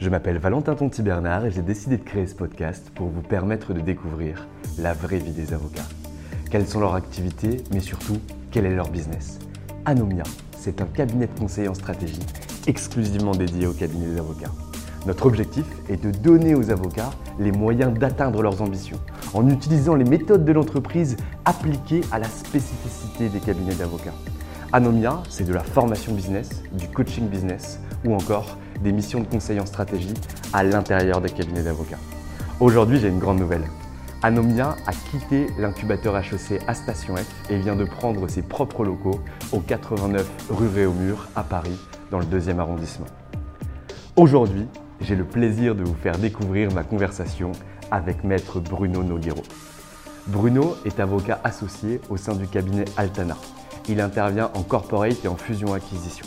Je m'appelle Valentin Tonti Bernard et j'ai décidé de créer ce podcast pour vous permettre de découvrir la vraie vie des avocats. Quelles sont leurs activités, mais surtout, quel est leur business? Anomia, c'est un cabinet de conseil en stratégie exclusivement dédié au cabinet des avocats. Notre objectif est de donner aux avocats les moyens d'atteindre leurs ambitions en utilisant les méthodes de l'entreprise appliquées à la spécificité des cabinets d'avocats. Anomia, c'est de la formation business, du coaching business ou encore des missions de conseil en stratégie à l'intérieur des cabinets d'avocats. Aujourd'hui, j'ai une grande nouvelle. Anomia a quitté l'incubateur HEC à Station F et vient de prendre ses propres locaux au 89 rue Réaumur à Paris, dans le deuxième arrondissement. Aujourd'hui, j'ai le plaisir de vous faire découvrir ma conversation avec maître Bruno Noguero. Bruno est avocat associé au sein du cabinet Altana. Il intervient en corporate et en fusion-acquisition.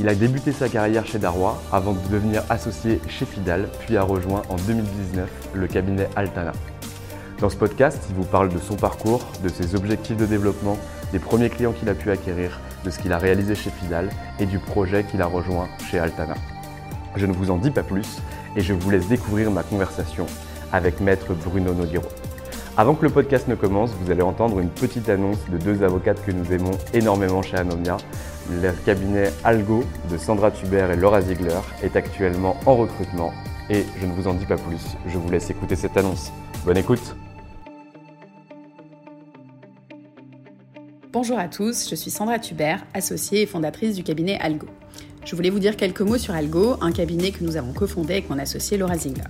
Il a débuté sa carrière chez Darrois avant de devenir associé chez Fidal, puis a rejoint en 2019 le cabinet Altana. Dans ce podcast, il vous parle de son parcours, de ses objectifs de développement, des premiers clients qu'il a pu acquérir, de ce qu'il a réalisé chez Fidal et du projet qu'il a rejoint chez Altana. Je ne vous en dis pas plus et je vous laisse découvrir ma conversation avec maître Bruno Noguero. Avant que le podcast ne commence, vous allez entendre une petite annonce de deux avocates que nous aimons énormément chez Anomia. Le cabinet Algo de Sandra Tuber et Laura Ziegler est actuellement en recrutement et je ne vous en dis pas plus. Je vous laisse écouter cette annonce. Bonne écoute Bonjour à tous, je suis Sandra Tuber, associée et fondatrice du cabinet Algo. Je voulais vous dire quelques mots sur Algo, un cabinet que nous avons cofondé avec mon associé Laura Ziegler.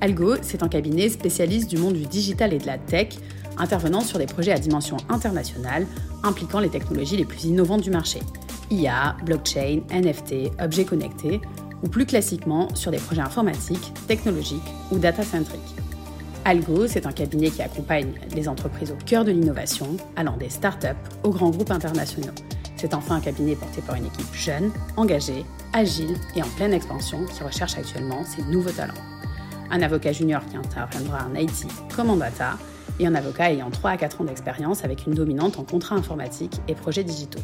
Algo, c'est un cabinet spécialiste du monde du digital et de la tech, intervenant sur des projets à dimension internationale impliquant les technologies les plus innovantes du marché. IA, blockchain, NFT, objets connectés, ou plus classiquement sur des projets informatiques, technologiques ou data-centriques. Algo, c'est un cabinet qui accompagne les entreprises au cœur de l'innovation, allant des startups aux grands groupes internationaux. C'est enfin un cabinet porté par une équipe jeune, engagée, agile et en pleine expansion qui recherche actuellement ses nouveaux talents. Un avocat junior qui interviendra en IT comme en data et un avocat ayant 3 à 4 ans d'expérience avec une dominante en contrats informatiques et projets digitaux.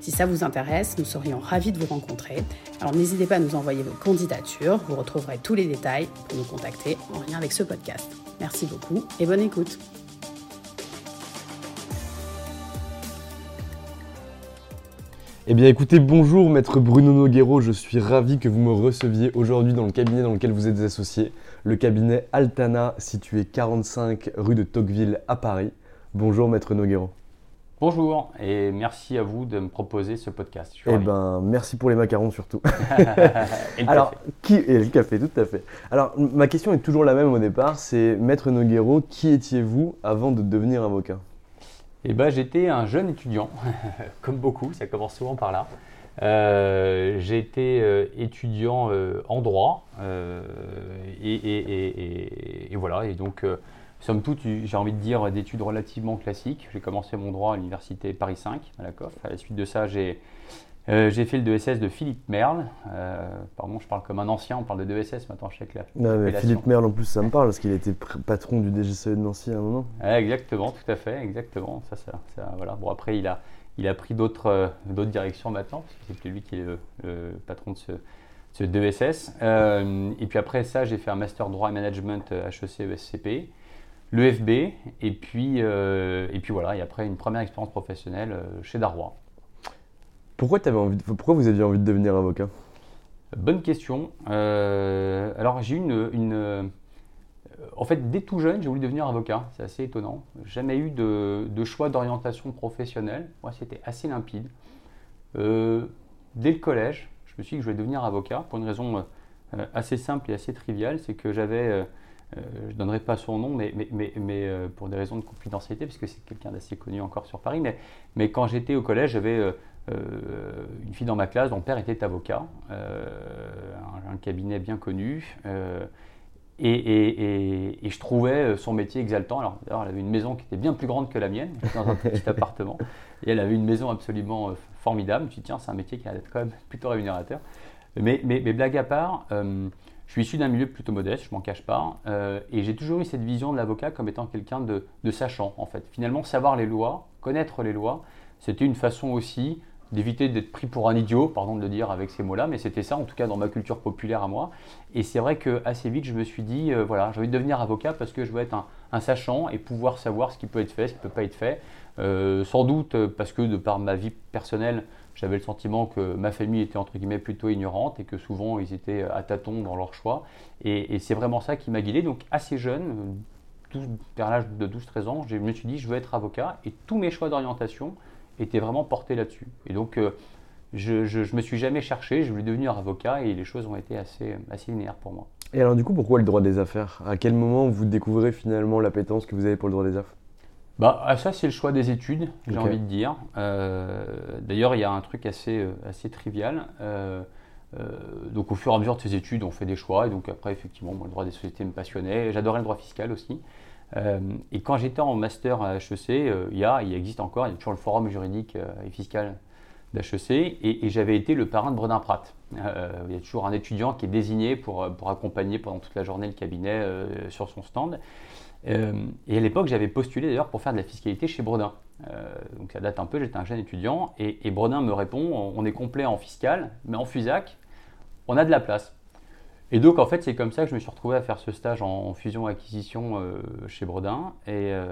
Si ça vous intéresse, nous serions ravis de vous rencontrer. Alors n'hésitez pas à nous envoyer vos candidatures. Vous retrouverez tous les détails pour nous contacter en lien avec ce podcast. Merci beaucoup et bonne écoute. Eh bien écoutez, bonjour maître Bruno Noguero, je suis ravi que vous me receviez aujourd'hui dans le cabinet dans lequel vous êtes associé, le cabinet Altana situé 45 rue de Tocqueville à Paris. Bonjour maître Noguero. Bonjour et merci à vous de me proposer ce podcast. Eh ben, merci pour les macarons surtout. et le Alors, café. qui le café, tout à fait. Alors, ma question est toujours la même au départ, c'est Maître Noguero, qui étiez-vous avant de devenir avocat? Eh ben, j'étais un jeune étudiant, comme beaucoup, ça commence souvent par là. Euh, j'ai été euh, étudiant euh, en droit et, et- et- et- et voilà. Et donc, somme toute, j'ai envie de dire d'études relativement classiques. J'ai commencé mon droit à l'université Paris 5 à la COF. À la suite de ça, j'ai euh, fait le DSS de Philippe Merle. Euh, pardon, je parle comme un ancien, on parle de DSS maintenant, je sais que là. Philippe Merle, en plus, ça me parle parce qu'il était patron du DGCE de Nancy à un moment. exactement, tout à fait, exactement. Ça, ça, voilà. Bon, après, il a, il a pris d'autres euh, directions maintenant, parce que c'est lui qui est le, patron de ce, ce DSS. et puis après ça, j'ai fait un master droit et management HEC ESCP l'EFB, et puis, et puis voilà, et après une première expérience professionnelle chez Darrois. Pourquoi, avais envie Pourquoi vous aviez envie de devenir avocat? Bonne question. Euh, alors j'ai eu une, euh, En fait, dès tout jeune, j'ai voulu devenir avocat. C'est assez étonnant. Jamais eu de, choix d'orientation professionnelle. Moi, c'était assez limpide. Euh, dès le collège, je me suis dit que je voulais devenir avocat pour une raison assez simple et assez triviale. C'est que j'avais... je ne donnerai pas son nom, mais, mais, mais, pour des raisons de confidentialité, parce que c'est quelqu'un d'assez connu encore sur Paris. Mais, mais quand j'étais au collège, j'avais euh, une fille dans ma classe dont père était avocat, euh, un, cabinet bien connu. Euh, et, je trouvais son métier exaltant. Alors, d'ailleurs, elle avait une maison qui était bien plus grande que la mienne, dans un petit appartement. Et elle avait une maison absolument formidable. Je me suis dit, tiens, c'est un métier qui a être quand même plutôt rémunérateur. Mais, mais, blague à part, je suis issu d'un milieu plutôt modeste, je m'en cache pas. et j'ai toujours eu cette vision de l'avocat comme étant quelqu'un de, de, sachant, en fait. Finalement, savoir les lois, connaître les lois, c'était une façon aussi d'éviter d'être pris pour un idiot, pardon de le dire avec ces mots-là, mais c'était ça en tout cas dans ma culture populaire à moi. Et c'est vrai que assez vite je me suis dit, euh, voilà, j'ai envie de devenir avocat parce que je veux être un, sachant et pouvoir savoir ce qui peut être fait, ce qui ne peut pas être fait. Euh, sans doute euh, parce que de par ma vie personnelle, j'avais le sentiment que ma famille était entre guillemets plutôt ignorante et que souvent ils étaient à tâtons dans leur choix. Et, c'est vraiment ça qui m'a guidé. Donc assez jeune, vers l'âge de 12-13 ans, je me suis dit, je veux être avocat et tous mes choix d'orientation, était vraiment porté là-dessus. Et donc, euh, je, ne me suis jamais cherché, je voulais devenir avocat et les choses ont été assez, assez linéaires pour moi. Et alors, du coup, pourquoi le droit des affaires? À quel moment vous découvrez finalement l'appétence que vous avez pour le droit des affaires? Bah, ah, ça, c'est le choix des études, j'ai envie de dire. Euh, d'ailleurs, il y a un truc assez, euh, assez trivial. donc, au fur et à mesure de ces études, on fait des choix. Et donc, après, effectivement, moi, le droit des sociétés me passionnait. J'adorais le droit fiscal aussi. Euh, et quand j'étais en master à HEC, euh, il, y a, il existe encore, il y a toujours le forum juridique euh, et fiscal d'HEC, et, j'avais été le parrain de Bredin Pratt. il y a toujours un étudiant qui est désigné pour, pour accompagner pendant toute la journée le cabinet sur son stand. Et à l'époque, j'avais postulé d'ailleurs pour faire de la fiscalité chez Bredin. donc ça date un peu, j'étais un jeune étudiant, et, et Bredin me répond on est complet en fiscal, mais en FUSAC, on a de la place. Et donc, en fait, c'est comme ça que je me suis retrouvé à faire ce stage en fusion-acquisition euh, chez Bredin. Euh,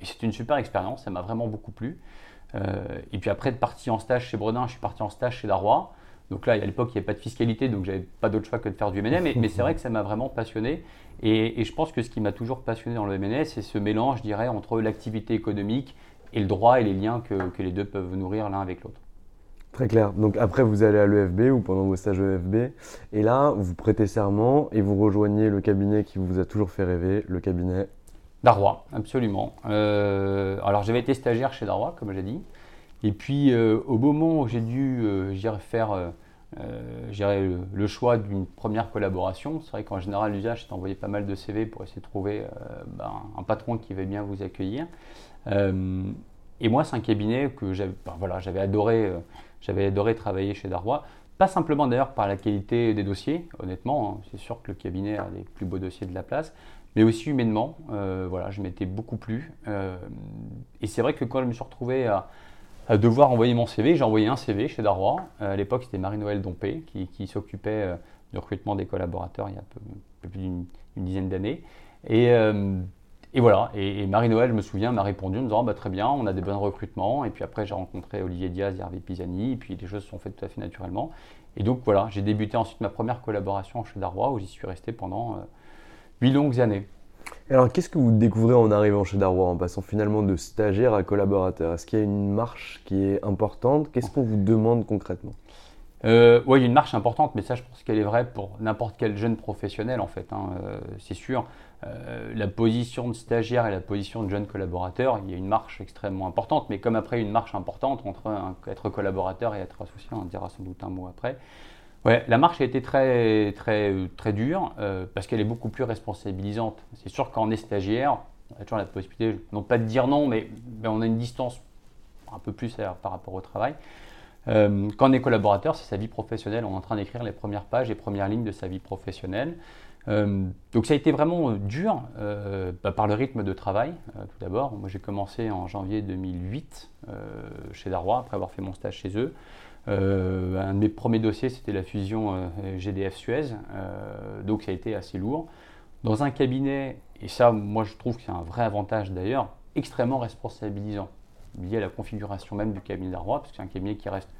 et, c'était une super expérience, ça m'a vraiment beaucoup plu. Euh, et puis après, de partir en stage chez Bredin, je suis parti en stage chez Darrois. Donc là, à l'époque, il n'y avait pas de fiscalité, donc j'avais pas d'autre choix que de faire du MNE. Mais, mais c'est vrai que ça m'a vraiment passionné. Et, je pense que ce qui m'a toujours passionné dans le MNE, c'est ce mélange, je dirais, entre l'activité économique et le droit et les liens que, que les deux peuvent nourrir l'un avec l'autre. Très clair. Donc après, vous allez à l'EFB ou pendant vos stages EFB, et là, vous prêtez serment et vous rejoignez le cabinet qui vous a toujours fait rêver, le cabinet Darrois, absolument. Euh, alors j'avais été stagiaire chez Darrois, comme j'ai dit, et puis euh, au moment où j'ai dû, euh, faire le, le, choix d'une première collaboration, c'est vrai qu'en général, l'usage, c'est d'envoyer pas mal de CV pour essayer de trouver ben, un patron qui va bien vous accueillir. et moi, c'est un cabinet que j'avais ben, voilà, adoré j'avais adoré travailler chez Darrois. Pas simplement d'ailleurs par la qualité des dossiers, honnêtement, hein. c'est sûr que le cabinet a les plus beaux dossiers de la place, mais aussi humainement. Euh, voilà, je m'étais beaucoup plu. Euh, et c'est vrai que quand je me suis retrouvé à, devoir envoyer mon CV, j'ai envoyé un CV chez Darrois. Euh, à l'époque, c'était Marie-Noël Dompé qui, s'occupait du recrutement des collaborateurs il y a peu, plus d'une dizaine d'années. Et et voilà, et, Marie-Noël, je me souviens, m'a répondu en me disant bah, Très bien, on a des bons recrutements. Et puis après, j'ai rencontré Olivier Diaz et Hervé Pisani. Et puis les choses se sont faites tout à fait naturellement. Et donc voilà, j'ai débuté ensuite ma première collaboration chez Darrois, où j'y suis resté pendant euh, huit longues années. Alors, qu'est-ce que vous découvrez en arrivant chez Darrois, en passant finalement de stagiaire à collaborateur? Est-ce qu'il y a une marche qui est importante? Qu'est-ce qu'on vous demande concrètement? Euh, Oui, il y a une marche importante, mais ça, je pense qu'elle est vraie pour n'importe quel jeune professionnel, en fait. Hein. Euh, c'est sûr. Euh, la position de stagiaire et la position de jeune collaborateur, il y a une marche extrêmement importante, mais comme après une marche importante entre être collaborateur et être associé, on dira sans doute un mot après. Ouais, la marche a été très, très, très dure euh, parce qu'elle est beaucoup plus responsabilisante. C'est sûr qu'en est stagiaire, on a toujours la possibilité, non pas de dire non, mais, on a une distance un peu plus par rapport au travail. Euh, quand on est collaborateur, c'est sa vie professionnelle. On est en train d'écrire les premières pages, les premières lignes de sa vie professionnelle. Euh, donc ça a été vraiment dur bah, par le rythme de travail, tout d'abord. Moi j'ai commencé en janvier 2008 chez Darrois, après avoir fait mon stage chez eux. Un de mes premiers dossiers, c'était la fusion GDF-Suez, donc ça a été assez lourd. Dans un cabinet, et ça moi je trouve que c'est un vrai avantage d'ailleurs, extrêmement responsabilisant, lié à la configuration même du cabinet d'Arrois, parce que c'est un cabinet qui reste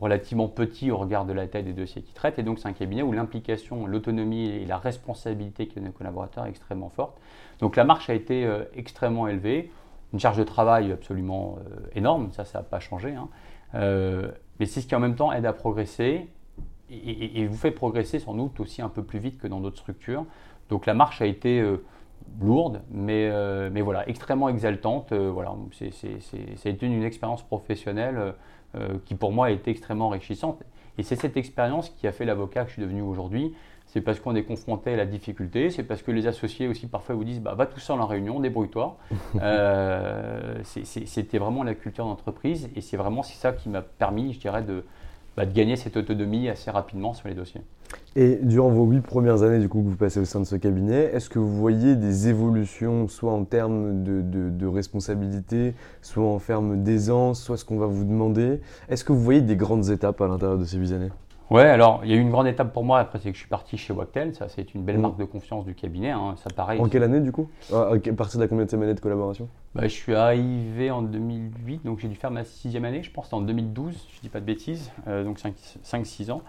relativement petit au regard de la taille des dossiers qu'il traite, et donc c'est un cabinet où l'implication, l'autonomie et la responsabilité que nos collaborateurs est extrêmement forte. Donc la marche a été euh, extrêmement élevée, une charge de travail absolument euh, énorme, ça, ça n'a pas changé, hein. Mais c'est ce qui en même temps aide à progresser, et, vous fait progresser sans doute aussi un peu plus vite que dans d'autres structures. Donc la marche a été euh, lourde, mais, euh, mais voilà, extrêmement exaltante. Euh, voilà, c'est, une, expérience professionnelle qui pour moi a été extrêmement enrichissante. Et c'est cette expérience qui a fait l'avocat que je suis devenu aujourd'hui. C'est parce qu'on est confronté à la difficulté, c'est parce que les associés aussi parfois vous disent bah, va tout seul en réunion, débrouille-toi. c'était vraiment la culture d'entreprise et c'est vraiment ça qui m'a permis, je dirais, de, bah, de gagner cette autonomie assez rapidement sur les dossiers. Et durant vos huit premières années du coup, que vous passez au sein de ce cabinet, est-ce que vous voyez des évolutions, soit en termes de, de responsabilité, soit en termes d'aisance, soit ce qu'on va vous demander? Est-ce que vous voyez des grandes étapes à l'intérieur de ces huit années? Ouais, alors il y a eu une grande étape pour moi après, c'est que je suis parti chez Wactel. Ça, c'est une belle mm. marque de confiance du cabinet. Hein. Ça, pareil. En quelle année du coup? À partir de combien de années de collaboration? Bah, Je suis arrivé en 2008, donc j'ai dû faire ma sixième année, je pense, c'était en 2012, je dis pas de bêtises, euh, donc 5-6 ans.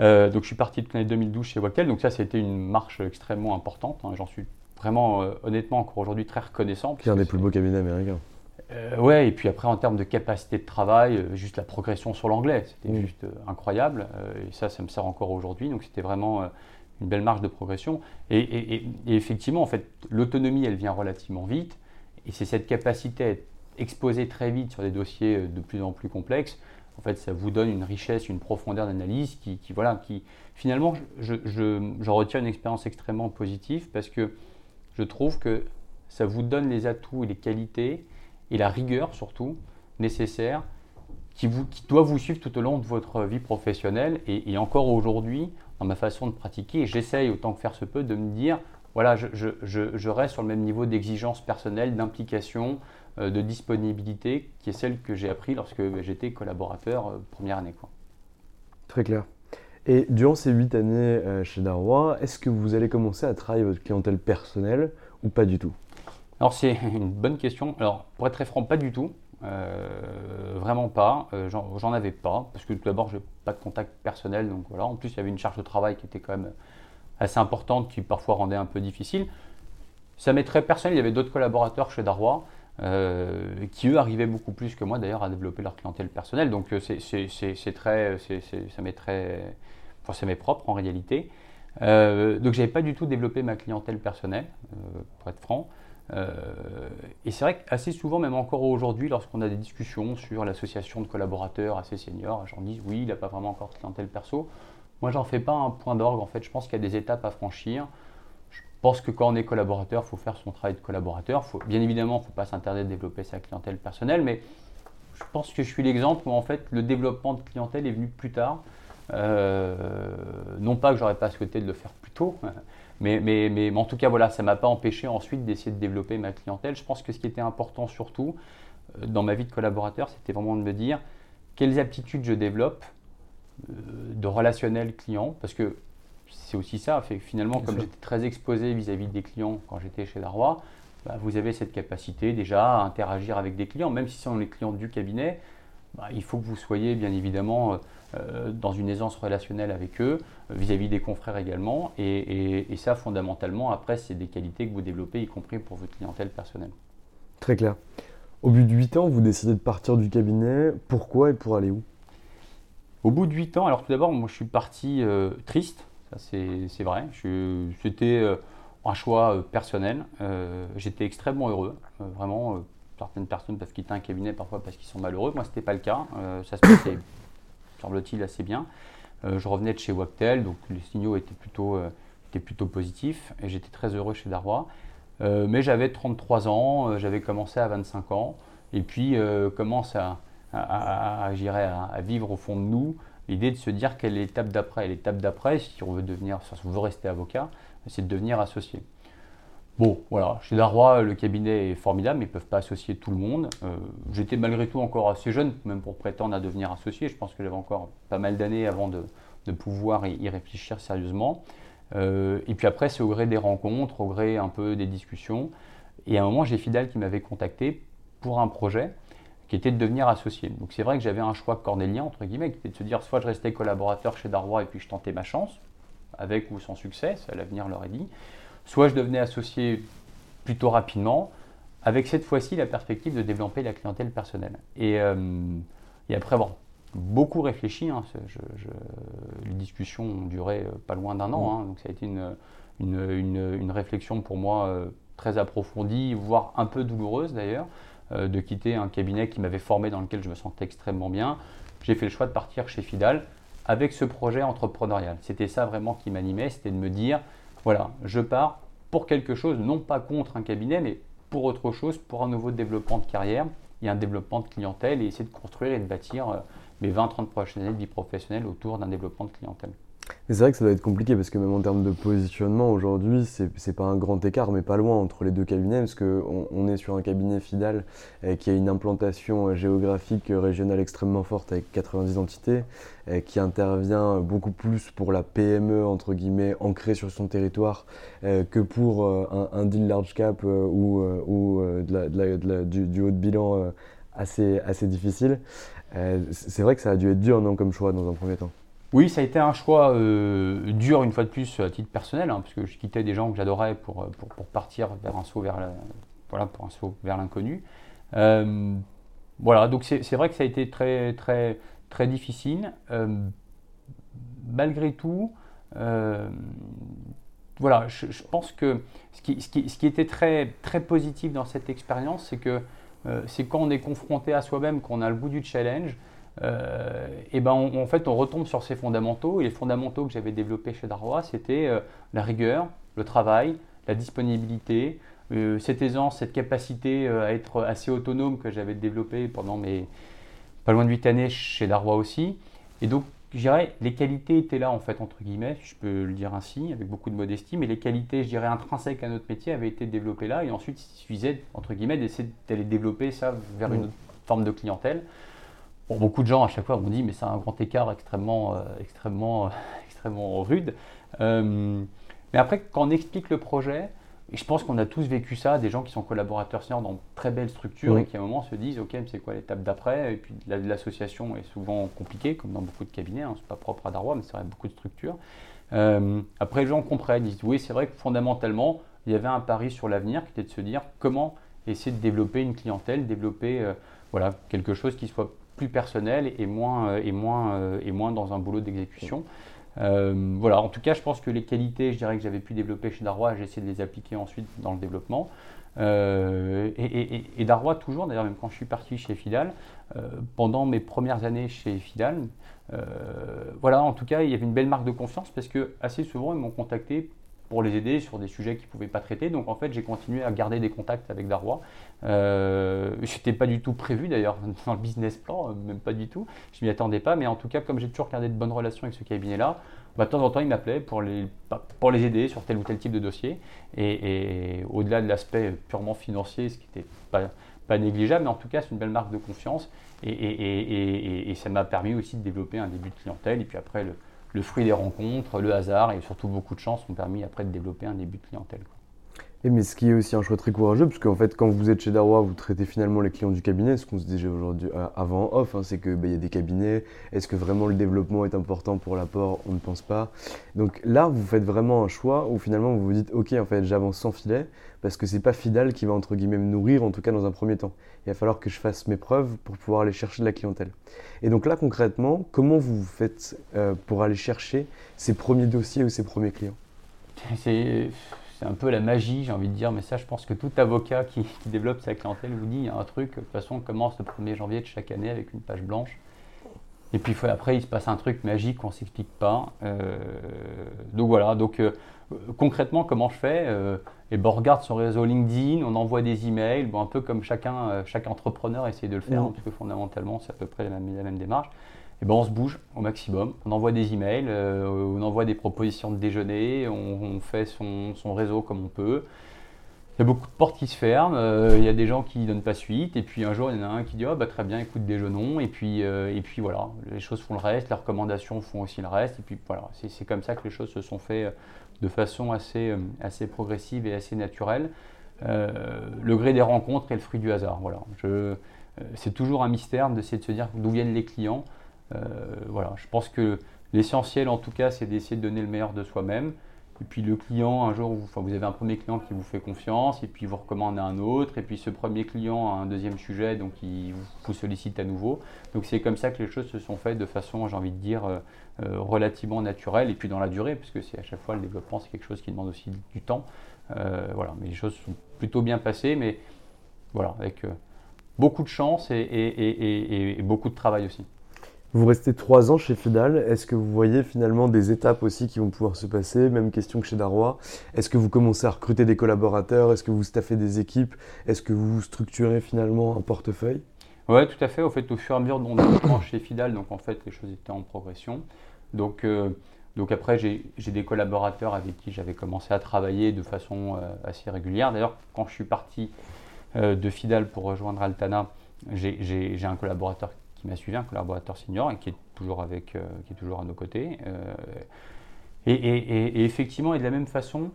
Euh, donc je suis parti de l'année 2012 chez Wactel, donc ça, c'était une marche extrêmement importante. Hein. J'en suis vraiment, euh, honnêtement, encore aujourd'hui très reconnaissant. C'est un des plus beaux cabinets américains. Euh, ouais, et puis après, en termes de capacité de travail, euh, juste la progression sur l'anglais, c'était mm. juste euh, incroyable. et ça, ça me sert encore aujourd'hui. Donc, c'était vraiment une belle marge de progression. Et, effectivement, en fait, l'autonomie, elle vient relativement vite. Et c'est cette capacité à être exposé très vite sur des dossiers de plus en plus complexes. En fait, ça vous donne une richesse, une profondeur d'analyse qui, voilà, qui finalement, je, je, je retiens une expérience extrêmement positive parce que je trouve que ça vous donne les atouts et les qualités et la rigueur surtout nécessaire qui, vous, qui doit vous suivre tout au long de votre vie professionnelle. Et, encore aujourd'hui, dans ma façon de pratiquer, j'essaye autant que faire se peut de me dire, voilà, je, je, je, reste sur le même niveau d'exigence personnelle, d'implication, euh, de disponibilité, qui est celle que j'ai appris lorsque j'étais collaborateur euh, première année. Très clair. Et durant ces huit années euh, chez Darrois, est-ce que vous allez commencer à travailler votre clientèle personnelle ou pas du tout? Alors c'est une bonne question. Alors pour être très franc, pas du tout. Euh, vraiment pas. Euh, j'en avais pas parce que tout d'abord, j'ai pas de contact personnel, donc voilà. En plus, il y avait une charge de travail qui était quand même assez importante, qui parfois rendait un peu difficile. Ça m'est très personnel. Il y avait d'autres collaborateurs chez Darrois euh, qui eux arrivaient beaucoup plus que moi d'ailleurs à développer leur clientèle personnelle. Donc c'est très, ça m'est très, enfin, ça m'est propre en réalité. donc j'avais pas du tout développé ma clientèle personnelle, pour être franc. Euh, et c'est vrai qu'assez souvent, même encore aujourd'hui, lorsqu'on a des discussions sur l'association de collaborateurs assez seniors, j'en dis oui, il n'a pas vraiment encore de clientèle perso. Moi, j'en fais pas un point d'orgue. En fait, je pense qu'il y a des étapes à franchir. Je pense que quand on est collaborateur, il faut faire son travail de collaborateur. Bien évidemment, il ne faut pas s'interdire de développer sa clientèle personnelle, mais je pense que je suis l'exemple où en fait le développement de clientèle est venu plus tard. Euh, non pas que j'aurais pas souhaité de le faire plus tôt, mais, mais, mais, en tout cas, voilà, ça ne m'a pas empêché ensuite d'essayer de développer ma clientèle. Je pense que ce qui était important surtout euh, dans ma vie de collaborateur, c'était vraiment de me dire quelles aptitudes je développe euh, de relationnel client, parce que c'est aussi ça, fait, finalement, comme j'étais très exposé vis-à-vis des clients quand j'étais chez Darrois, bah, vous avez cette capacité déjà à interagir avec des clients, même si ce sont les clients du cabinet, bah, il faut que vous soyez bien évidemment euh, dans une aisance relationnelle avec eux, euh, vis-à-vis des confrères également. Et, ça, fondamentalement, après, c'est des qualités que vous développez, y compris pour votre clientèle personnelle. Très clair. Au bout de 8 ans, vous décidez de partir du cabinet. Pourquoi et pour aller où? Au bout de 8 ans, alors tout d'abord, moi je suis parti euh, triste, ça c'est vrai. C'était un choix personnel. J'étais extrêmement heureux, vraiment. Certaines personnes peuvent quitter un cabinet parfois parce qu'ils sont malheureux. Moi, ce n'était pas le cas. ça se passait semble-t-il, assez bien. Euh, je revenais de chez Wactel, donc les signaux étaient plutôt, euh, étaient plutôt positifs et j'étais très heureux chez Darrois. mais j'avais 33 ans, j'avais commencé à 25 ans, et puis commence à, à, à, vivre au fond de nous l'idée de se dire quelle est l'étape d'après. L'étape d'après, si on veut devenir, si on veut rester avocat, c'est de devenir associé. Bon, voilà, chez Darrois, le cabinet est formidable, mais ils ne peuvent pas associer tout le monde. Euh, j'étais malgré tout encore assez jeune, même pour prétendre à devenir associé. Je pense que j'avais encore pas mal d'années avant de, pouvoir y, réfléchir sérieusement. Euh, et puis après, c'est au gré des rencontres, au gré un peu des discussions. Et à un moment, j'ai Fidal qui m'avait contacté pour un projet qui était de devenir associé. Donc c'est vrai que j'avais un choix cornélien, entre guillemets, qui était de se dire soit je restais collaborateur chez Darrois et puis je tentais ma chance, avec ou sans succès, ça l'avenir l'aurait dit, soit je devenais associé plutôt rapidement, avec cette fois-ci la perspective de développer la clientèle personnelle. Et, euh, après avoir beaucoup réfléchi, hein, les discussions ont duré euh, pas loin d'un an, hein, donc ça a été une, une, réflexion pour moi euh, très approfondie, voire un peu douloureuse d'ailleurs, de quitter un cabinet qui m'avait formé, dans lequel je me sentais extrêmement bien. J'ai fait le choix de partir chez Fidal avec ce projet entrepreneurial. C'était ça vraiment qui m'animait, c'était de me dire, voilà, je pars pour quelque chose, non pas contre un cabinet, mais pour autre chose, pour un nouveau développement de carrière. Et un développement de clientèle et essayer de construire et de bâtir euh, mes 20-30 prochaines années de vie professionnelle autour d'un développement de clientèle c'est vrai que ça doit être compliqué parce que même en termes de positionnement aujourd'hui, c'est pas un grand écart, mais pas loin entre les deux cabinets parce qu'on on est sur un cabinet Fidal euh, qui a une implantation euh, géographique euh, régionale extrêmement forte avec 90 entités, qui intervient beaucoup plus pour la PME entre guillemets ancrée sur son territoire que pour un, deal large cap ou, ou du, haut de bilan assez, assez difficile. c'est vrai que ça a dû être dur non, comme choix dans un premier temps? Oui, ça a été un choix euh, dur une fois de plus à titre personnel, hein, parce que je quittais des gens que j'adorais pour, euh, pour, partir vers un saut vers voilà, pour un saut vers l'inconnu. Euh, voilà, donc c'est vrai que ça a été très très très difficile. malgré tout, voilà, je, pense que ce qui, ce, qui, ce qui, était très très positif dans cette expérience, c'est que c'est quand on est confronté à soi-même qu'on a le bout du challenge euh, et ben en fait on retombe sur ces fondamentaux. Et les fondamentaux que j'avais développés chez Darrois, c'était euh, la rigueur, le travail, la disponibilité, euh, cette aisance, cette capacité à être assez autonome que j'avais développé pendant mes pas loin de 8 années chez Darrois aussi. Et donc je dirais, les qualités étaient là, en fait, entre guillemets, je peux le dire ainsi, avec beaucoup de modestie, mais les qualités, je dirais, intrinsèques à notre métier avaient été développées là, et ensuite, il suffisait, entre guillemets, d'essayer d'aller développer ça vers une autre forme de clientèle beaucoup de gens à chaque fois m'ont dit mais c'est un grand écart extrêmement, euh, extrêmement, euh, extrêmement rude. Euh, mais après, quand on explique le projet, et je pense qu'on a tous vécu ça, des gens qui sont collaborateurs seniors dans de très belles structures et qui à un moment se disent ok c'est quoi l'étape d'après? Et puis l'association est souvent compliquée comme dans beaucoup de cabinets, hein, c'est pas propre à Darrois mais c'est vrai beaucoup de structures. après les gens comprennent, ils disent oui c'est vrai que fondamentalement il y avait un pari sur l'avenir qui était de se dire comment essayer de développer une clientèle, développer voilà quelque chose qui soit plus personnel et moins, euh, et moins, euh, et moins dans un boulot d'exécution. Euh, voilà, en tout cas, je pense que les qualités, je dirais que j'avais pu développer chez Darrois, j'ai essayé de les appliquer ensuite dans le développement. et, et, Darrois, toujours, d'ailleurs, même quand je suis parti chez Fidal, pendant mes premières années chez Fidal, voilà, en tout cas, il y avait une belle marque de confiance parce que assez souvent, ils m'ont contacté pour les aider sur des sujets qu'ils ne pouvaient pas traiter. Donc en fait, j'ai continué à garder des contacts avec Darrois. Euh, je n'étais pas du tout prévu d'ailleurs dans le business plan, euh, même pas du tout. Je m'y attendais pas, mais en tout cas, comme j'ai toujours gardé de bonnes relations avec ce cabinet-là, bah, de temps en temps, il m'appelait pour les, bah, pour les aider sur tel ou tel type de dossier. Et, au-delà de l'aspect purement financier, ce qui n'était pas, pas négligeable, mais en tout cas, c'est une belle marque de confiance. Et, et ça m'a permis aussi de développer un début de clientèle. Et puis après, le, le fruit des rencontres, le hasard et surtout beaucoup de chance ont permis après de développer un début de clientèle. Et mais ce qui est aussi un choix très courageux, parce qu'en fait, quand vous êtes chez Darrois, vous traitez finalement les clients du cabinet. Ce qu'on se disait aujourd'hui euh, avant off, hein, c'est qu'il bah, y a des cabinets. Est-ce que vraiment le développement est important pour l'apport? On ne pense pas. Donc là, vous faites vraiment un choix où finalement vous vous dites, ok, en fait, j'avance sans filet, parce que c'est pas Fidal qui va entre guillemets me nourrir, en tout cas dans un premier temps. Il va falloir que je fasse mes preuves pour pouvoir aller chercher de la clientèle. Et donc là, concrètement, comment vous faites euh, pour aller chercher ces premiers dossiers ou ces premiers clients? C'est c'est un peu la magie, j'ai envie de dire, mais ça, je pense que tout avocat qui, développe sa clientèle vous dit il y a un truc, de toute façon, on commence le 1er janvier de chaque année avec une page blanche. Et puis après, il se passe un truc magique qu'on ne s'explique pas. donc voilà, donc concrètement, comment je fais et ben, on regarde son réseau LinkedIn, on envoie des emails, bon, un peu comme chacun, chaque entrepreneur essaie de le faire, mmh. parce que fondamentalement, c'est à peu près la même, la même démarche eh ben on se bouge au maximum. On envoie des emails, euh, on envoie des propositions de déjeuner, on, fait son, son, réseau comme on peut. Il y a beaucoup de portes qui se ferment, euh, il y a des gens qui ne donnent pas suite, et puis un jour il y en a un qui dit oh, bah, très bien, écoute, déjeunons, et puis, euh, et puis voilà, les choses font le reste, les recommandations font aussi le reste, et puis voilà, c'est comme ça que les choses se sont faites de façon assez, assez progressive et assez naturelle. le gré des rencontres est le fruit du hasard. Voilà. C'est toujours un mystère d'essayer de se dire d'où viennent les clients. Euh, voilà, je pense que l'essentiel en tout cas, c'est d'essayer de donner le meilleur de soi-même. Et puis le client, un jour, vous, enfin, vous avez un premier client qui vous fait confiance, et puis vous recommandez un autre, et puis ce premier client a un deuxième sujet, donc il vous sollicite à nouveau. Donc c'est comme ça que les choses se sont faites de façon, j'ai envie de dire, euh, euh, relativement naturelle, et puis dans la durée, puisque c'est à chaque fois le développement, c'est quelque chose qui demande aussi du temps. voilà, mais les choses sont plutôt bien passées, mais voilà, avec beaucoup de chance et beaucoup de travail aussi. Vous restez trois ans chez Fidal. Est-ce que vous voyez finalement des étapes aussi qui vont pouvoir se passer? Même question que chez Darrois. Est-ce que vous commencez à recruter des collaborateurs? Est-ce que vous staffez des équipes? Est-ce que vous structurez finalement un portefeuille? Oui, tout à fait. Au fur et à mesure de développement chez Fidal, donc en fait, les choses étaient en progression. Donc, euh, donc après, j'ai des collaborateurs avec qui j'avais commencé à travailler de façon euh, assez régulière. D'ailleurs, quand je suis parti euh, de Fidal pour rejoindre Altana, j'ai un collaborateur qui m'a suivi, un collaborateur senior, et qui est toujours, avec, euh, qui est toujours à nos côtés. Euh, et, effectivement, et de la même façon,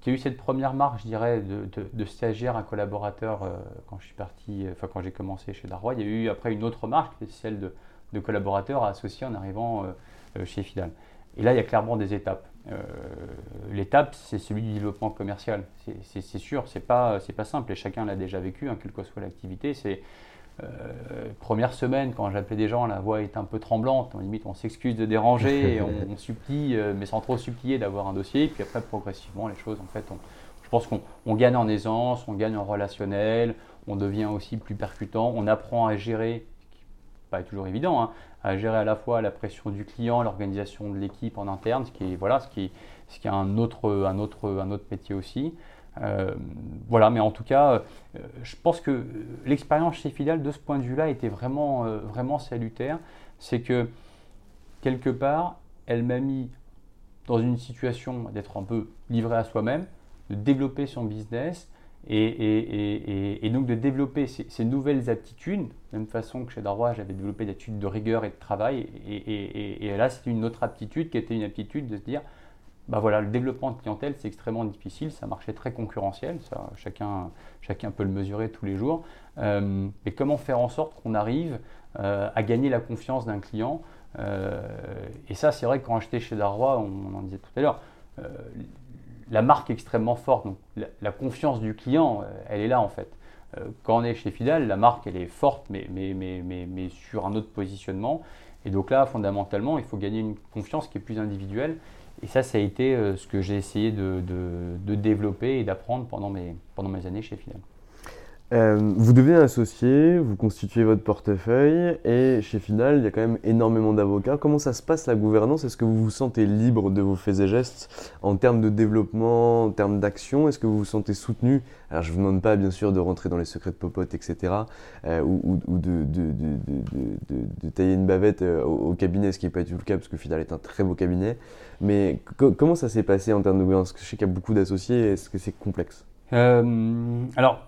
qu'il y a eu cette première marque, je dirais, de, stagiaire à collaborateur euh, quand je suis parti, enfin quand j'ai commencé chez Darrois, il y a eu après une autre marque, c'est celle de, collaborateur associé en arrivant chez Fidal. Et là, il y a clairement des étapes. L'étape, c'est celui du développement commercial. C'est sûr, c'est pas, pas simple, et chacun l'a déjà vécu, hein, quelle que soit l'activité. C'est euh, première semaine, quand j'appelais des gens, la voix est un peu tremblante. On limite, on s'excuse de déranger et on, supplie, euh, mais sans trop supplier, d'avoir un dossier. Et puis après, progressivement, les choses, en fait, je pense qu'on gagne en aisance, on gagne en relationnel, on devient aussi plus percutant, on apprend à gérer, ce qui n'est pas toujours évident, hein, à gérer à la fois la pression du client, l'organisation de l'équipe en interne, ce qui est, voilà, ce qui, ce qui est un, autre, un, autre, un autre métier aussi. Euh, voilà, mais en tout cas, euh, je pense que l'expérience chez Fidal, de ce point de vue-là, était vraiment, euh, vraiment salutaire. C'est que, quelque part, elle m'a mis dans une situation d'être un peu livré à soi-même, de développer son business et, donc de développer ces, nouvelles aptitudes, de la même façon que chez Darrois, j'avais développé des aptitudes de rigueur et de travail. Et, là, c'était une autre aptitude qui était une aptitude de se dire bah voilà, le développement de clientèle, c'est extrêmement difficile, un marché très concurrentiel, ça, chacun, chacun peut le mesurer tous les jours. Euh, et comment faire en sorte qu'on arrive euh, à gagner la confiance d'un client euh, Et ça, c'est vrai que quand j'étais chez Darrois, on, en disait tout à l'heure, la marque est extrêmement forte, donc la, confiance du client, elle est là en fait. quand on est chez Fidel, la marque, elle est forte, mais, mais, mais, mais, mais sur un autre positionnement. Et donc là, fondamentalement, il faut gagner une confiance qui est plus individuelle. Et ça, ça a été euh, ce que j'ai essayé de, développer et d'apprendre pendant mes, années chez Final. Euh, vous devenez associé, vous constituez votre portefeuille et chez Final, il y a quand même énormément d'avocats. Comment ça se passe la gouvernance? Est-ce que vous vous sentez libre de vos faits et gestes en termes de développement, en termes d'action? Est-ce que vous vous sentez soutenu? Alors je ne vous demande pas bien sûr de rentrer dans les secrets de popote, etc. Euh, ou, de, tailler une bavette euh, au, cabinet, ce qui n'est pas du tout le cas parce que Final est un très beau cabinet. Mais comment ça s'est passé en termes de gouvernance? Je sais qu'il y a beaucoup d'associés, est-ce que c'est complexe? Alors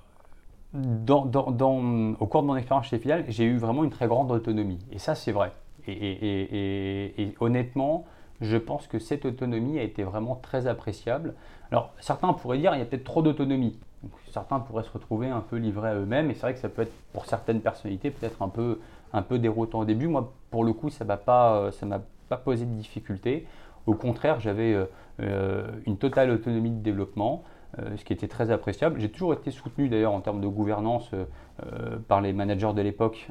au cours de mon expérience chez Fidal, j'ai eu vraiment une très grande autonomie. Et ça, c'est vrai. Et, honnêtement, je pense que cette autonomie a été vraiment très appréciable. Alors, certains pourraient dire qu'il y a peut-être trop d'autonomie. Certains pourraient se retrouver un peu livrés à eux-mêmes. Et c'est vrai que ça peut être, pour certaines personnalités, peut-être un peu, un peu déroutant au début. Moi, pour le coup, ça ne m'a pas, posé de difficulté. Au contraire, j'avais euh, euh, une totale autonomie de développement. Euh, ce qui était très appréciable. J'ai toujours été soutenu d'ailleurs en termes de gouvernance euh, par les managers de l'époque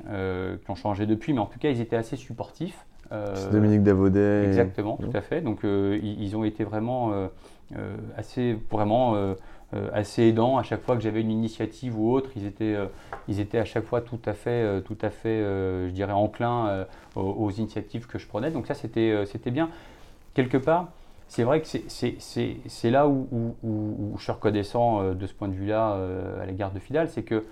qui ont changé depuis, mais en tout cas ils étaient assez supportifs. C'est Dominique Davaudet. Exactement, tout à fait. Donc ils, ils, ont été vraiment assez, vraiment euh, assez aidants à chaque fois que j'avais une initiative ou autre. Ils étaient, euh, ils étaient à chaque fois tout à fait, euh, tout à fait je dirais, enclins aux, initiatives que je prenais. Donc ça, c'était c'était bien. Quelque part, c'est vrai que c'est là où, je suis reconnaissant de ce point de vue-là à l'égard de Fidal, c'est que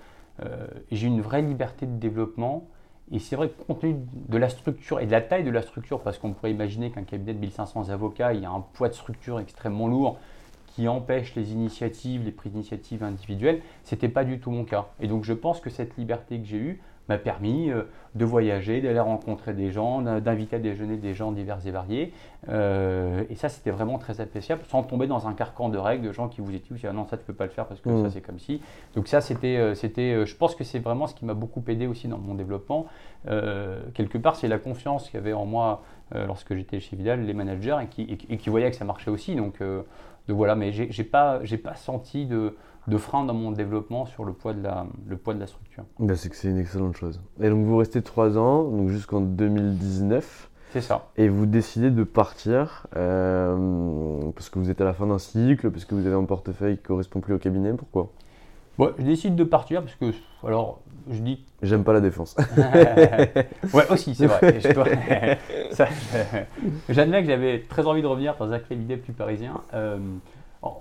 j'ai une vraie liberté de développement. Et c'est vrai que compte tenu de la structure et de la taille de la structure, parce qu'on pourrait imaginer qu'un cabinet de 1500 avocats, il y a un poids de structure extrêmement lourd, qui empêche les initiatives, les prises d'initiatives individuelles. Ce n'était pas du tout mon cas. Et donc je pense que cette liberté que j'ai eue m'a permis euh, de voyager, d'aller rencontrer des gens, d'inviter à déjeuner des gens divers et variés. Euh, et ça, c'était vraiment très appréciable, sans tomber dans un carcan de règles de gens qui vous étaient ah non, ça tu peux pas le faire parce que ça mmh. c'est comme si. Donc ça, c'était, euh, c'était, je pense que c'est vraiment ce qui m'a beaucoup aidé aussi dans mon développement. quelque part, c'est la confiance qu'il y avait en moi lorsque j'étais chez Vidal, les managers, et qui, et qui voyaient que ça marchait aussi. Donc donc voilà, mais j'ai pas, pas senti de, de, frein dans mon développement sur le poids de la, le poids de la structure. Bah, c'est que c'est une excellente chose. Et donc vous restez trois ans, donc jusqu'en 2019. C'est ça. Et vous décidez de partir euh, parce que vous êtes à la fin d'un cycle, parce que vous avez un portefeuille qui correspond plus au cabinet. Pourquoi? Bon, je décide de partir parce que, alors, je dis. J'aime pas la défense. ouais, aussi, c'est vrai. J'admets que j'avais très envie de revenir dans un cabinet plus parisien. Euh,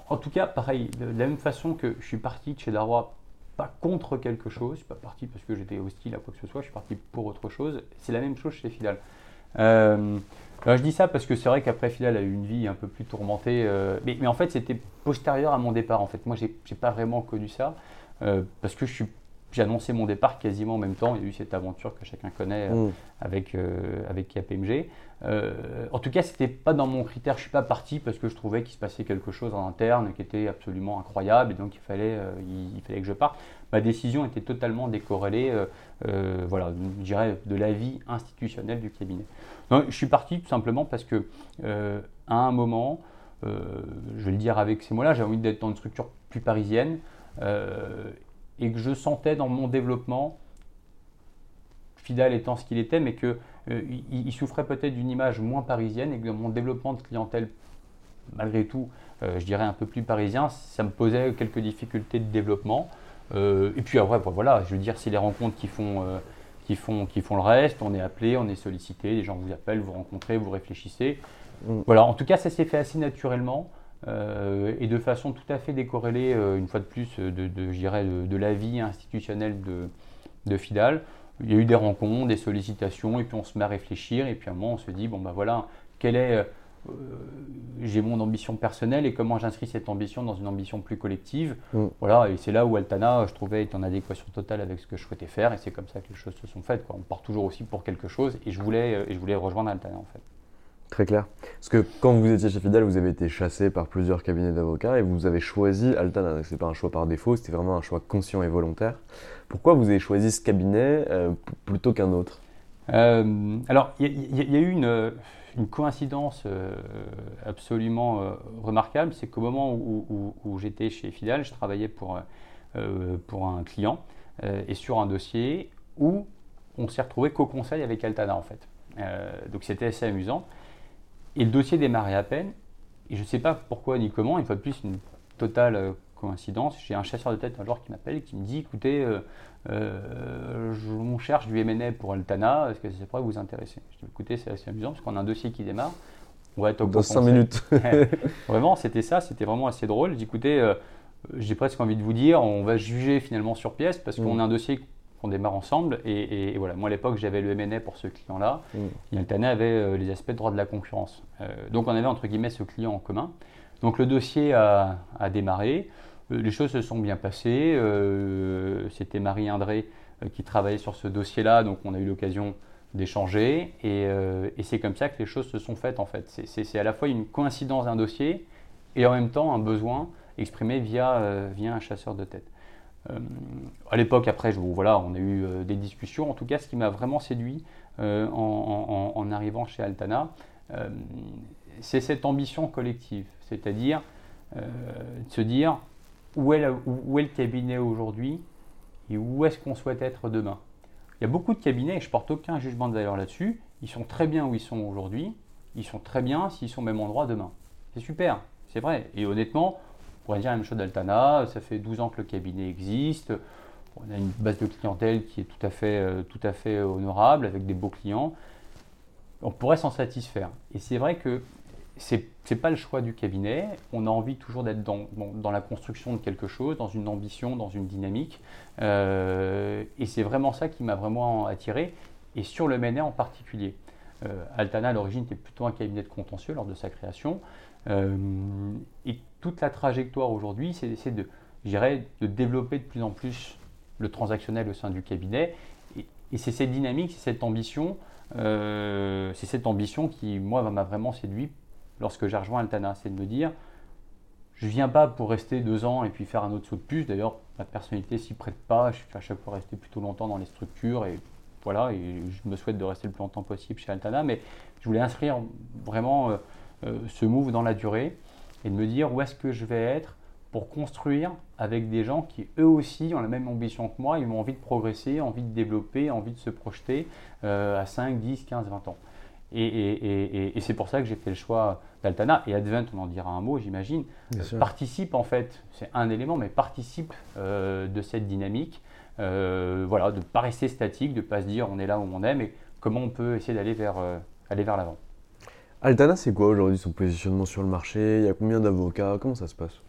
en, tout cas, pareil, de la même façon que je suis parti de chez Darrois, pas contre quelque chose, je suis pas parti parce que j'étais hostile à quoi que ce soit, je suis parti pour autre chose. C'est la même chose chez Fidal. Euh, je dis ça parce que c'est vrai qu'après Fidal a eu une vie un peu plus tourmentée, euh, mais, en fait c'était postérieur à mon départ. En fait, moi j'ai pas vraiment connu ça euh, parce que j'ai annoncé mon départ quasiment en même temps. Il y a eu cette aventure que chacun connaît euh, mm. avec, avec KPMG. en tout cas, c'était pas dans mon critère. Je suis pas parti parce que je trouvais qu'il se passait quelque chose en interne qui était absolument incroyable et donc il fallait, il, fallait que je parte. Ma décision était totalement décorrélée, voilà, je dirais, de la vie institutionnelle du cabinet je suis parti tout simplement parce que euh, à un moment, euh, je vais le dire avec ces mots-là, j'ai envie d'être dans une structure plus parisienne euh, et que je sentais dans mon développement, fidèle étant ce qu'il était, mais qu'il il souffrait peut-être d'une image moins parisienne et que dans mon développement de clientèle, malgré tout, je dirais un peu plus parisien, ça me posait quelques difficultés de développement. et puis après, voilà, je veux dire, c'est les rencontres qui font qui font, qui font le reste. On est appelé, on est sollicité, les gens vous appellent, vous rencontrez, vous réfléchissez. Mm. Voilà, en tout cas, ça s'est fait assez naturellement euh, et de façon tout à fait décorrélée, euh, une fois de plus, de, de, de, de la vie institutionnelle de, de Fidal. Il y a eu des rencontres, des sollicitations, et puis on se met à réfléchir, et puis à un moment, on se dit, bon ben voilà, quelle est euh, j'ai mon ambition personnelle et comment j'inscris cette ambition dans une ambition plus collective. Mm. Voilà, et c'est là où Altana, je trouvais, est en adéquation totale avec ce que je souhaitais faire, et c'est comme ça que les choses se sont faites. Quoi. On part toujours aussi pour quelque chose, et je voulais, et je voulais rejoindre Altana en fait. Très clair. Parce que quand vous étiez chez Fidel, vous avez été chassé par plusieurs cabinets d'avocats et vous avez choisi Altana. Ce n'est pas un choix par défaut, c'était vraiment un choix conscient et volontaire. Pourquoi vous avez choisi ce cabinet euh, plutôt qu'un autre? Alors, il y, a eu une coïncidence euh, absolument euh, remarquable, c'est qu'au moment où, j'étais chez Fidal, je travaillais pour, euh, pour un client et sur un dossier où on s'est retrouvé co-conseil avec Altana en fait. donc c'était assez amusant. Et le dossier démarrait à peine. Et je ne sais pas pourquoi ni comment, une fois de plus, une totale coïncidence. J'ai un chasseur de tête un jour qui m'appelle et qui me dit écoutez, euh, on cherche du MNA pour Altana, est-ce que ça pourrait vous intéresser? Je dis écoutez, c'est assez amusant parce qu'on a un dossier qui démarre. On va être au Dans 5 minutes. vraiment, c'était ça, c'était vraiment assez drôle. Je dis écoutez, euh, j'ai presque envie de vous dire, on va juger finalement sur pièce parce qu'on mm. a un dossier qu'on démarre ensemble. Et, voilà, moi à l'époque, j'avais le MNA pour ce client-là. Mm. Et Altana avait euh, les aspects de droit de la concurrence. donc on avait entre guillemets ce client en commun. Donc le dossier a, a démarré. Euh, les choses se sont bien passées. Euh, c'était Marie Indré euh, qui travaillait sur ce dossier-là, donc on a eu l'occasion d'échanger. Et, c'est comme ça que les choses se sont faites en fait. C'est à la fois une coïncidence d'un dossier et en même temps un besoin exprimé via, via un chasseur de tête. À l'époque, après, je, voilà, on a eu des discussions. En tout cas, ce qui m'a vraiment séduit en, arrivant chez Altana, c'est cette ambition collective, c'est-à-dire de se dire où est, le cabinet aujourd'hui et où est-ce qu'on souhaite être demain? Il y a beaucoup de cabinets, et je porte aucun jugement de valeur là-dessus, ils sont très bien où ils sont aujourd'hui, ils sont très bien s'ils sont au même endroit demain. C'est super, c'est vrai. Et honnêtement, on pourrait dire la même chose d'Altana, ça fait 12 ans que le cabinet existe, on a une base de clientèle qui est tout à fait, euh, tout à fait honorable, avec des beaux clients. On pourrait s'en satisfaire. Et c'est vrai que ce n'est pas le choix du cabinet. On a envie toujours d'être dans, dans, la construction de quelque chose, dans une ambition, dans une dynamique. Euh, et c'est vraiment ça qui m'a vraiment attiré, et sur le Ménet en particulier. Euh, Altana, à l'origine, était plutôt un cabinet de contentieux lors de sa création. Euh, et toute la trajectoire aujourd'hui, c'est d'essayer de, de développer de plus en plus le transactionnel au sein du cabinet. Et, c'est cette dynamique, c'est cette ambition, c'est cette ambition qui, moi, m'a vraiment séduit lorsque j'ai rejoint Altana, c'est de me dire, je ne viens pas pour rester deux ans et puis faire un autre saut de puce. D'ailleurs, ma personnalité s'y prête pas. Je suis à chaque fois resté plutôt longtemps dans les structures et voilà, je me souhaite de rester le plus longtemps possible chez Altana. Mais je voulais inscrire vraiment euh, euh, ce move dans la durée et de me dire où est-ce que je vais être pour construire avec des gens qui eux aussi ont la même ambition que moi, ils ont envie de progresser, envie de développer, envie de se projeter euh, à 5, 10, 15, 20 ans. Et, c'est pour ça que j'ai fait le choix d'Altana. Et Advent, on en dira un mot, j'imagine, participe en fait, c'est un élément, mais participe euh, de cette dynamique. Euh, voilà, de ne pas rester statique, de ne pas se dire on est là où on est, mais comment on peut essayer d'aller vers, euh, aller vers l'avant. Altana, c'est quoi aujourd'hui son positionnement sur le marché? Il y a combien d'avocats? Comment ça se passe?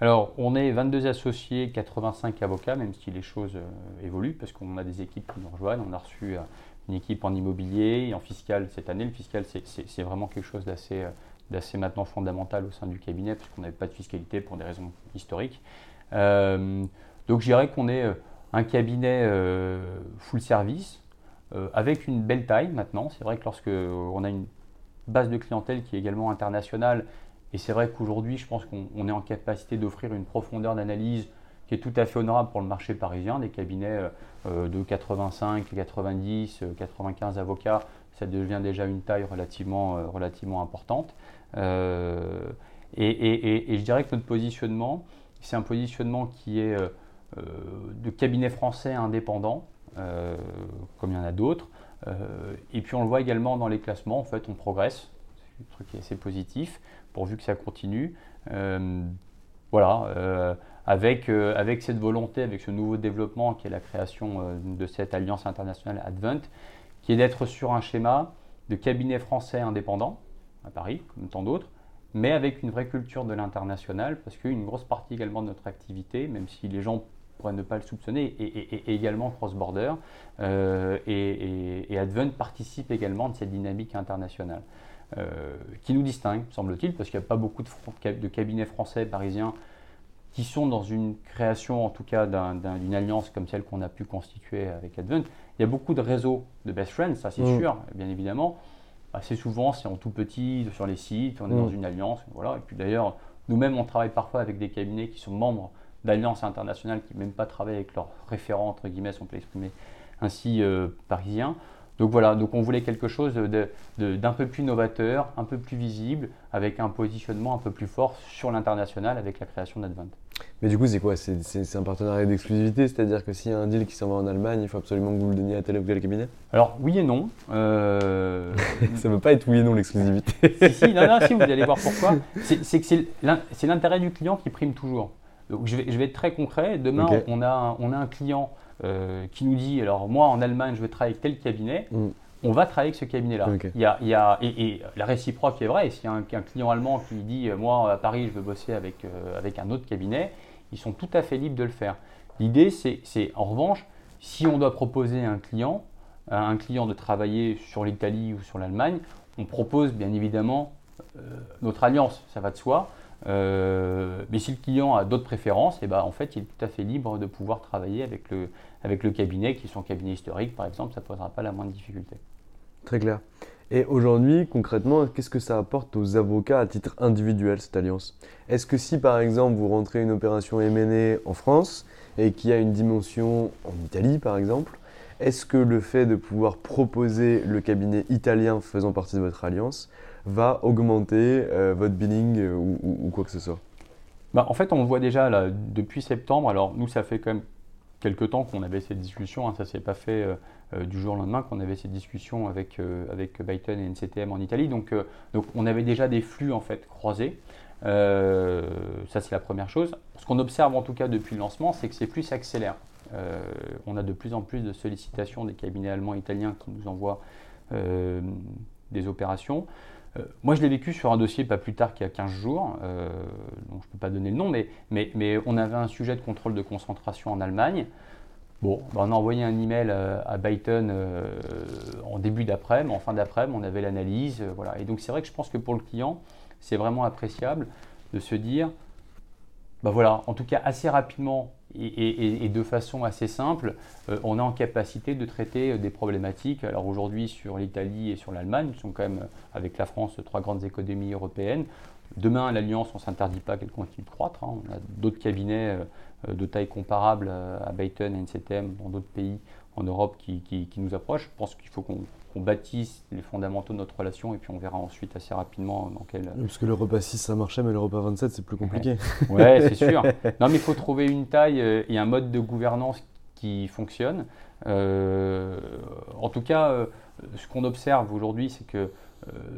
Alors, on est 22 associés, 85 avocats, même si les choses évoluent, parce qu'on a des équipes qui nous rejoignent. On a reçu une équipe en immobilier et en fiscal cette année. Le fiscal, c'est vraiment quelque chose d'assez d'assez maintenant fondamental au sein du cabinet, puisqu'on n'avait pas de fiscalité pour des raisons historiques. Euh, donc je dirais qu'on est euh, un cabinet euh, full service, avec une belle taille maintenant. C'est vrai que lorsque on a une base de clientèle qui est également internationale, et c'est vrai qu'aujourd'hui, je pense qu'on est en capacité d'offrir une profondeur d'analyse qui est tout à fait honorable pour le marché parisien, des cabinets euh, de 85, 90, 95 avocats, ça devient déjà une taille relativement, euh, relativement importante. Euh, et, je dirais que notre positionnement, c'est un positionnement qui est de cabinet français indépendant, comme il y en a d'autres. Et puis on le voit également dans les classements, en fait on progresse, c'est un truc qui est assez positif, pourvu que ça continue. voilà, avec, euh, avec cette volonté, avec ce nouveau développement qui est la création euh, de cette alliance internationale Advent, qui est d'être sur un schéma de cabinet français indépendant, à Paris, comme tant d'autres, mais avec une vraie culture de l'international, parce qu'une grosse partie également de notre activité, même si les gens pourraient ne pas le soupçonner, est, également cross-border, euh, et, Advent participe également de cette dynamique internationale. qui nous distingue, semble-t-il, parce qu'il n'y a pas beaucoup de, de cabinets français parisiens qui sont dans une création, en tout cas d'une alliance comme celle qu'on a pu constituer avec Advent. Il y a beaucoup de réseaux de best friends, ça c'est mm. sûr, bien évidemment. Assez souvent, c'est en tout petit, sur les sites, on est dans mm. une alliance. Voilà. Et puis d'ailleurs, nous-mêmes, on travaille parfois avec des cabinets qui sont membres d'alliances internationales, qui même pas travaillent avec leurs référents, entre guillemets, si on peut l'exprimer ainsi, euh, parisiens. Donc voilà, donc on voulait quelque chose d'un peu plus novateur, un peu plus visible, avec un positionnement un peu plus fort sur l'international avec la création d'Advent. Mais du coup, c'est quoi? C'est un partenariat d'exclusivité C'est-à-dire que s'il y a un deal qui s'en va en Allemagne, il faut absolument que vous le donniez à tel ou tel cabinet? Alors, oui et non. Euh... ça ne veut pas être oui et non l'exclusivité. si, si, non, non, si, vous allez voir pourquoi. C'est que c'est l'intérêt du client qui prime toujours. Donc, je vais, je vais être très concret. Demain, on, a on a un client euh, qui nous dit alors moi en Allemagne je veux travailler avec tel cabinet, mm. on va travailler avec ce cabinet-là. Il, y a, il y a, et, la réciproque est vraie. S'il y a un, client allemand qui dit euh, moi à Paris je veux bosser avec, euh, avec un autre cabinet, ils sont tout à fait libres de le faire. L'idée c'est en revanche si on doit proposer à un client, à un client de travailler sur l'Italie ou sur l'Allemagne, on propose bien évidemment notre alliance, ça va de soi. Euh, mais si le client a d'autres préférences, et eh ben, en fait, il est tout à fait libre de pouvoir travailler avec le, avec le cabinet, qui est son cabinet historique, par exemple, ça ne posera pas la moindre difficulté. Très clair. Et aujourd'hui, concrètement, qu'est-ce que ça apporte aux avocats à titre individuel, cette alliance? Est-ce que si, par exemple, vous rentrez une opération M&A en France et qui a une dimension en Italie, par exemple, est-ce que le fait de pouvoir proposer le cabinet italien faisant partie de votre alliance va augmenter euh, votre billing euh, ou, quoi que ce soit bah, En fait, on le voit déjà là, depuis septembre. Alors, nous, ça fait quand même quelques temps qu'on avait cette discussion. Hein, ça ne s'est pas fait du jour au lendemain qu'on avait cette discussion avec, avec Byton et NCTM en Italie. Donc, donc on avait déjà des flux en fait croisés. ça c'est la première chose. Ce qu'on observe en tout cas depuis le lancement, c'est que ces flux s'accélèrent. on a de plus en plus de sollicitations des cabinets allemands et italiens qui nous envoient des opérations. Euh, moi, je l'ai vécu sur un dossier pas plus tard qu'il y a 15 jours, euh, donc je ne peux pas donner le nom, mais, on avait un sujet de contrôle de concentration en Allemagne. Bon, bah, on a envoyé un email euh, à, Byton en début d'après-midi, en fin d'après-midi, on avait l'analyse. voilà. Et donc, c'est vrai que je pense que pour le client, c'est vraiment appréciable de se dire, bah voilà, en tout cas assez rapidement, et, de façon assez simple, euh, on est en capacité de traiter euh, des problématiques. Alors aujourd'hui sur l'Italie et sur l'Allemagne, qui sont quand même euh, avec la France trois grandes économies européennes. Demain, l'Alliance, on ne s'interdit pas qu'elle continue de croître. Hein. On a d'autres cabinets de taille comparable à Byton et NCTM dans d'autres pays en Europe qui, nous approchent. Je pense qu'il faut qu'on bâtisse les fondamentaux de notre relation et puis on verra ensuite assez rapidement dans quel. Parce que l'Europa 6 ça marchait, mais l'Europa 27 c'est plus compliqué. ouais, c'est sûr. Non, mais il faut trouver une taille euh, et un mode de gouvernance qui fonctionne. Euh, en tout cas, euh, ce qu'on observe aujourd'hui, c'est que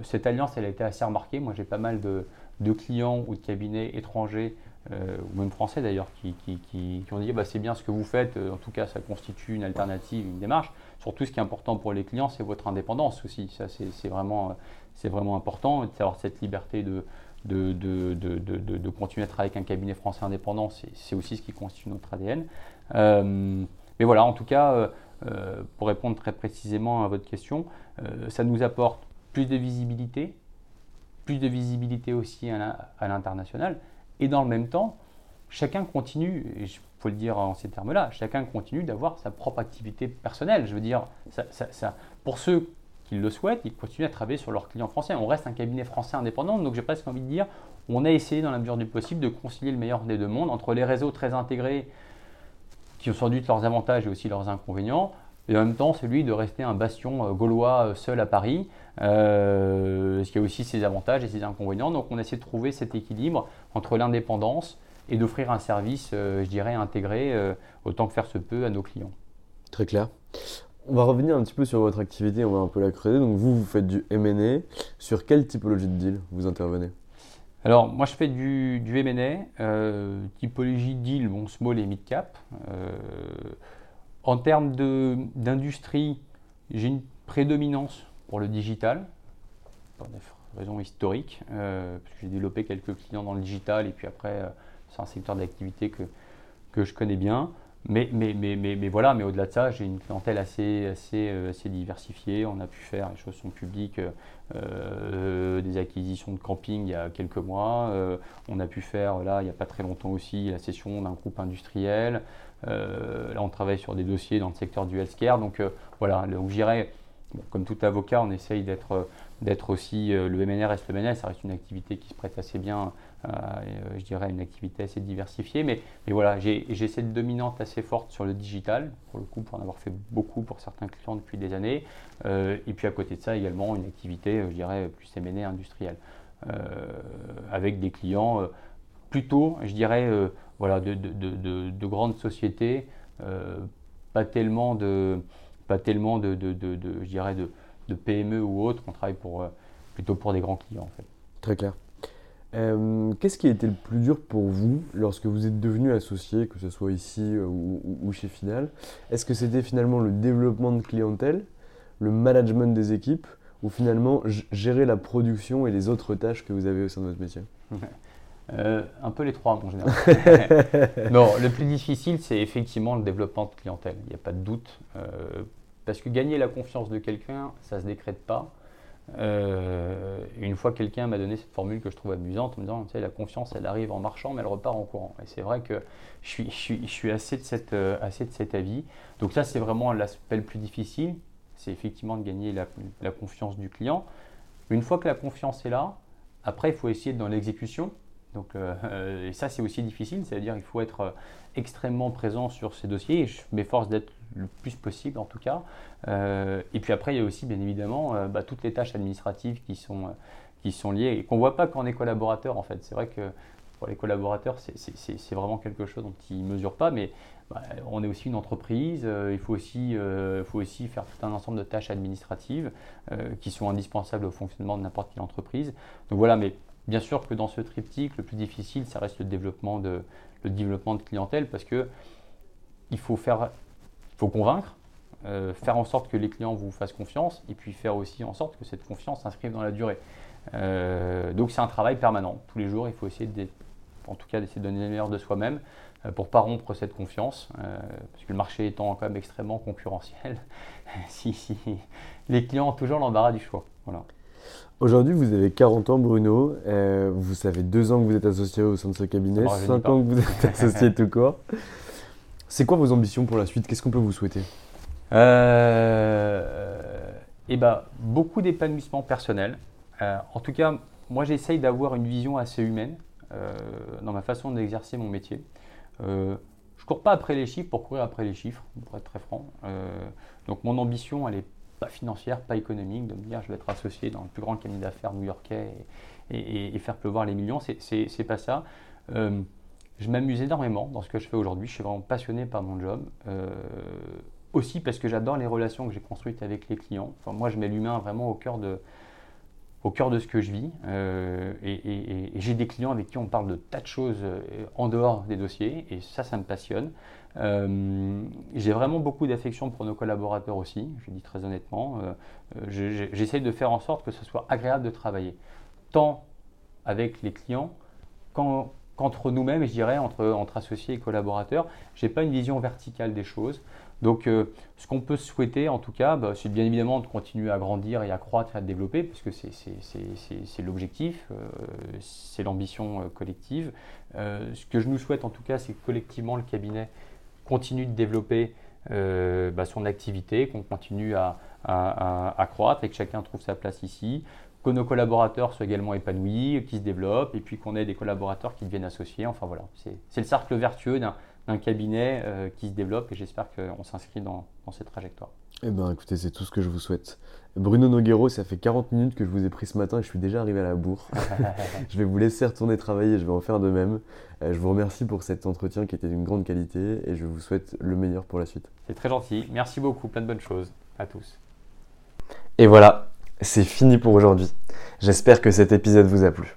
cette alliance, elle a été assez remarquée. Moi, j'ai pas mal de, de, clients ou de cabinets étrangers euh, ou même français d'ailleurs, qui, ont dit bah, c'est bien ce que vous faites, en tout cas ça constitue une alternative, une démarche. Surtout ce qui est important pour les clients, c'est votre indépendance aussi. Ça, c'est vraiment, vraiment important, d'avoir cette liberté de, de, de, continuer à travailler avec un cabinet français indépendant, c'est aussi ce qui constitue notre ADN. Euh, mais voilà, en tout cas, pour répondre très précisément à votre question, ça nous apporte plus de visibilité, plus de visibilité aussi à l'international. Et dans le même temps, chacun continue, faut le dire en ces termes-là, chacun continue d'avoir sa propre activité personnelle. Je veux dire, pour ceux qui le souhaitent, ils continuent à travailler sur leurs clients français. On reste un cabinet français indépendant, donc j'ai presque envie de dire, on a essayé dans la mesure du possible de concilier le meilleur des deux mondes entre les réseaux très intégrés qui ont sans doute leurs avantages et aussi leurs inconvénients, et en même temps celui de rester un bastion euh, gaulois euh, seul à Paris, euh, ce qui a aussi ses avantages et ses inconvénients. Donc on essaie de trouver cet équilibre entre l'indépendance et d'offrir un service, je dirais, intégré autant que faire se peut à nos clients. Très clair. On va revenir un petit peu sur votre activité, on va un peu la creuser. Donc vous, vous faites du M&A. Sur quelle typologie de deal vous intervenez? Alors, moi, je fais du, du M&A, typologie deal, bon, small et mid cap. En termes d'industrie, j'ai une prédominance pour le digital, pour des raisons historiques, euh, parce que j'ai développé quelques clients dans le digital et puis après, euh, c'est un secteur d'activité que, que je connais bien. Mais, mais, mais, mais, voilà, mais au-delà de ça, j'ai une clientèle assez, assez, euh, assez diversifiée. On a pu faire, les choses sont publiques, des acquisitions de camping il y a quelques mois. on a pu faire, là, il n'y a pas très longtemps aussi, la cession d'un groupe industriel. Euh, là, on travaille sur des dossiers dans le secteur du healthcare. Donc euh, voilà, donc comme tout avocat, on essaye d'être d'être aussi euh, le MNR reste le MNR, ça reste une activité qui se prête assez bien, je dirais une activité assez diversifiée, mais, voilà, j'ai cette dominante assez forte sur le digital, pour le coup, pour en avoir fait beaucoup pour certains clients depuis des années, et puis à côté de ça également une activité, je dirais, plus MNR industrielle, avec des clients plutôt, je dirais, voilà, de, de, de, grandes sociétés, euh, pas tellement de, pas tellement de, je dirais de, PME ou autres. On travaille pour, euh, plutôt pour des grands clients en fait. Très clair. Euh, qu'est-ce qui a été le plus dur pour vous lorsque vous êtes devenu associé, que ce soit ici ou, ou chez Final? Est-ce que c'était finalement le développement de clientèle, le management des équipes, ou finalement gérer la production et les autres tâches que vous avez au sein de votre métier? Euh, un peu les trois en général. non, le plus difficile, c'est effectivement le développement de clientèle. Il n'y a pas de doute. Euh, parce que gagner la confiance de quelqu'un, ça ne se décrète pas. Euh, une fois, quelqu'un m'a donné cette formule que je trouve amusante en me disant, tu sais, la confiance, elle arrive en marchant, mais elle repart en courant. Et c'est vrai que je suis, assez, de cette, assez de cet avis. Donc ça, c'est vraiment l'aspect le plus difficile. C'est effectivement de gagner la, la confiance du client. Une fois que la confiance est là, après, il faut essayer dans l'exécution. Donc, euh, et ça, c'est aussi difficile, c'est-à-dire qu'il faut être euh, extrêmement présent sur ces dossiers, et je m'efforce d'être le plus possible en tout cas. Euh, et puis après, il y a aussi bien évidemment bah, toutes les tâches administratives qui sont, qui sont liées et qu'on ne voit pas quand on est collaborateur en fait. C'est vrai que pour les collaborateurs, c'est vraiment quelque chose dont ils ne mesurent pas, mais bah, on est aussi une entreprise, il faut aussi, faut aussi faire tout un ensemble de tâches administratives qui sont indispensables au fonctionnement de n'importe quelle entreprise. Donc voilà, mais bien sûr que dans ce triptyque, le plus difficile, ça reste le développement de, le clientèle parce que il faut faut convaincre, euh, faire en sorte que les clients vous fassent confiance et puis faire aussi en sorte que cette confiance s'inscrive dans la durée. Euh, donc c'est un travail permanent. Tous les jours, il faut essayer de, en tout cas d'essayer de donner le meilleur de soi-même euh, pour pas rompre cette confiance, parce que le marché étant quand même extrêmement concurrentiel, si, les clients ont toujours l'embarras du choix. Voilà. Aujourd'hui, vous avez 40 ans, Bruno. vous savez deux ans que vous êtes associé au sein de ce cabinet, 5 ans que vous êtes associé tout court. C'est quoi vos ambitions pour la suite? Qu'est-ce qu'on peut vous souhaiter? Euh, eh ben, beaucoup d'épanouissement personnel. Euh, en tout cas, moi j'essaye d'avoir une vision assez humaine euh, dans ma façon d'exercer mon métier. je cours pas après les chiffres pour courir après les chiffres, pour être très franc. donc mon ambition, elle n'est pas financière, pas économique, de me dire je vais être associé dans le plus grand cabinet d'affaires new-yorkais et, faire pleuvoir les millions, c'est pas ça. je m'amuse énormément dans ce que je fais aujourd'hui, je suis vraiment passionné par mon job aussi parce que j'adore les relations que j'ai construites avec les clients. Enfin, moi, je mets l'humain vraiment au cœur de, au cœur de ce que je vis. Euh, et, j'ai des clients avec qui on parle de tas de choses euh, en dehors des dossiers, et ça, ça me passionne. Euh, j'ai vraiment beaucoup d'affection pour nos collaborateurs aussi, je dis très honnêtement. J'essaye de faire en sorte que ce soit agréable de travailler, tant avec les clients qu'entre nous-mêmes, je dirais, entre, entre associés et collaborateurs. Je n'ai pas une vision verticale des choses. Donc, euh, ce qu'on peut souhaiter, en tout cas, bah, c'est bien évidemment de continuer à grandir et à croître et à développer, puisque c'est l'objectif, euh, c'est l'ambition euh, collective. ce que je nous souhaite, en tout cas, c'est que collectivement, le cabinet continue de développer bah, son activité, qu'on continue à, à, croître et que chacun trouve sa place ici, que nos collaborateurs soient également épanouis, qu'ils se développent, et puis qu'on ait des collaborateurs qui deviennent associés. Enfin voilà, c'est le cercle vertueux d'un un cabinet euh, qui se développe et j'espère qu'on s'inscrit dans, cette trajectoire. Eh bien écoutez, c'est tout ce que je vous souhaite. Bruno Noguero, ça fait 40 minutes que je vous ai pris ce matin et je suis déjà arrivé à la bourre. je vais vous laisser retourner travailler, je vais en faire de même. Euh, je vous remercie pour cet entretien qui était d'une grande qualité et je vous souhaite le meilleur pour la suite. C'est très gentil, merci beaucoup, plein de bonnes choses à tous. Et voilà, c'est fini pour aujourd'hui. J'espère que cet épisode vous a plu.